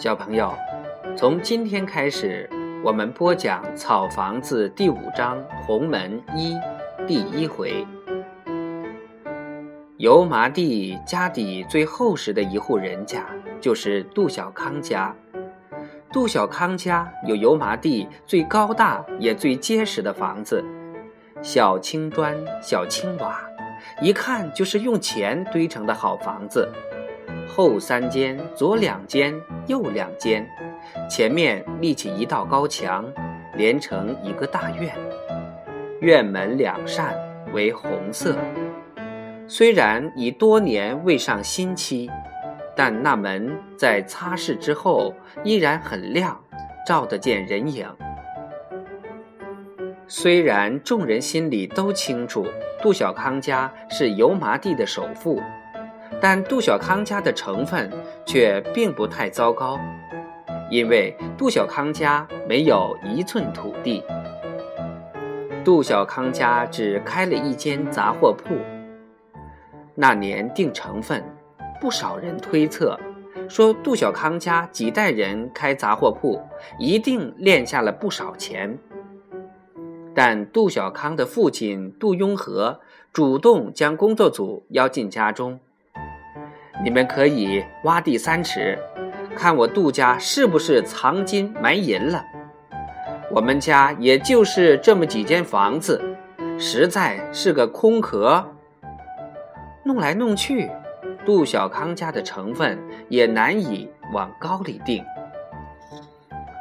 小朋友，从今天开始，我们播讲《草房子》第五章《鸿门一》第一回。油麻地家底最厚实的一户人家，就是杜小康家。杜小康家有油麻地最高大也最结实的房子，小青砖、小青瓦，一看就是用钱堆成的好房子。后三间，左两间，右两间，前面立起一道高墙，连成一个大院。院门两扇为红色。虽然已多年未上新漆，但那门在擦拭之后依然很亮，照得见人影。虽然众人心里都清楚，杜小康家是油麻地的首富，但杜小康家的成分却并不太糟糕，因为杜小康家没有一寸土地。杜小康家只开了一间杂货铺。那年定成分，不少人推测，说杜小康家几代人开杂货铺，一定练下了不少钱。但杜小康的父亲杜雍和主动将工作组邀进家中，你们可以挖地三尺，看我杜家是不是藏金埋银了。我们家也就是这么几间房子，实在是个空壳。弄来弄去，杜小康家的成分也难以往高里定。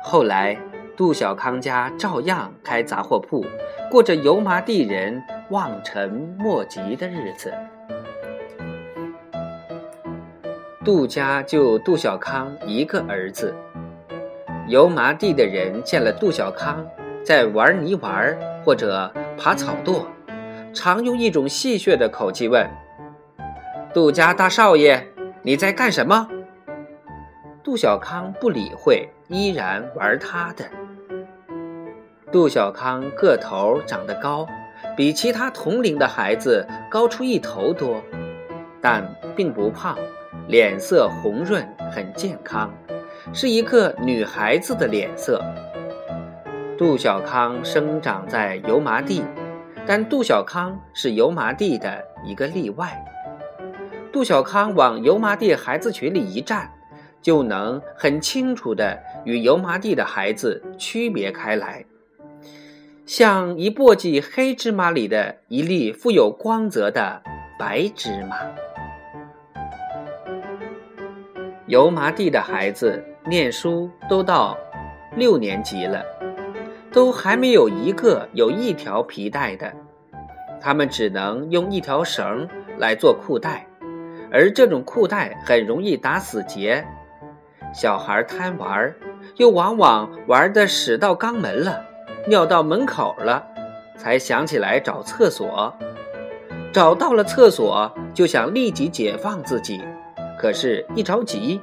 后来，杜小康家照样开杂货铺，过着油麻地人望尘莫及的日子。杜家就杜小康一个儿子。油麻地的人见了杜小康在玩泥丸或者爬草垛，常用一种戏谑的口气问。杜家大少爷，你在干什么？杜小康不理会，依然玩他的。杜小康个头长得高，比其他同龄的孩子高出一头多，但并不胖，脸色红润，很健康，是一个女孩子的脸色。杜小康生长在油麻地，但杜小康是油麻地的一个例外。杜小康往油麻地孩子群里一站，就能很清楚地与油麻地的孩子区别开来，像一簸箕黑芝麻里的一粒富有光泽的白芝麻。油麻地的孩子念书都到六年级了，都还没有一个有一条皮带的，他们只能用一条绳来做裤带。而这种裤带很容易打死结，小孩贪玩，又往往玩的屎到肛门了，尿到门口了，才想起来找厕所。找到了厕所，就想立即解放自己，可是，一着急，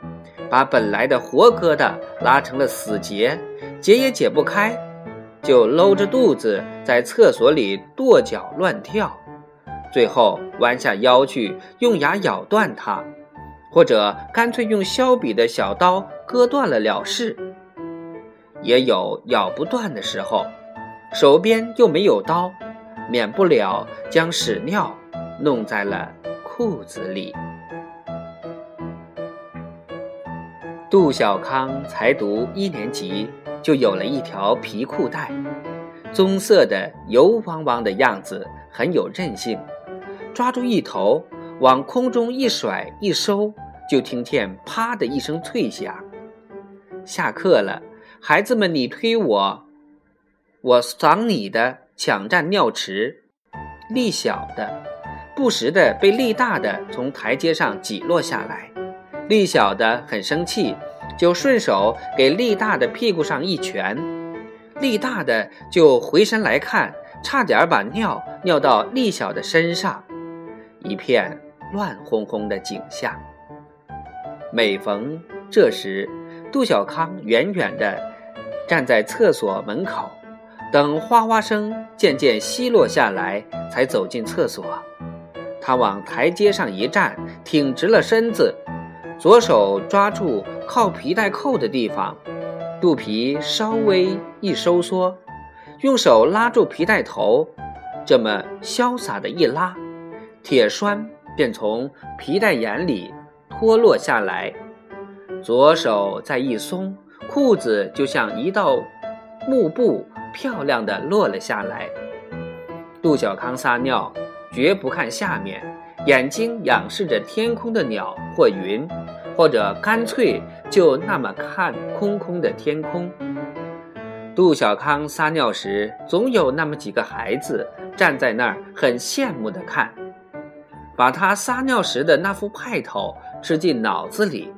把本来的活疙瘩拉成了死结，解也解不开，就搂着肚子在厕所里跺脚乱跳。最后弯下腰去，用牙咬断它，或者干脆用削笔的小刀割断了了事。也有咬不断的时候，手边又没有刀，免不了将屎尿弄在了裤子里。杜小康才读一年级，就有了一条皮裤带，棕色的油汪汪的样子，很有韧性。抓住一头，往空中一甩一收，就听见“啪”的一声脆响。下课了，孩子们你推我，我搡你的，抢占尿池。力小的不时的被力大的从台阶上挤落下来，力小的很生气，就顺手给力大的屁股上一拳，力大的就回身来看，差点把尿尿到力小的身上。一片乱哄哄的景象。每逢这时，杜小康远远地站在厕所门口，等哗哗声渐渐稀落下来，才走进厕所。他往台阶上一站，挺直了身子，左手抓住靠皮带扣的地方，肚皮稍微一收缩，用手拉住皮带头，这么潇洒的一拉，铁栓便从皮带眼里脱落下来。左手再一松，裤子就像一道幕布，漂亮的落了下来。杜小康撒尿，绝不看下面，眼睛仰视着天空的鸟或云，或者干脆就那么看空空的天空。杜小康撒尿时，总有那么几个孩子站在那儿，很羡慕的看，把他撒尿时的那副派头吃进脑子里。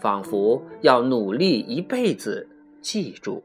仿佛要努力一辈子记住。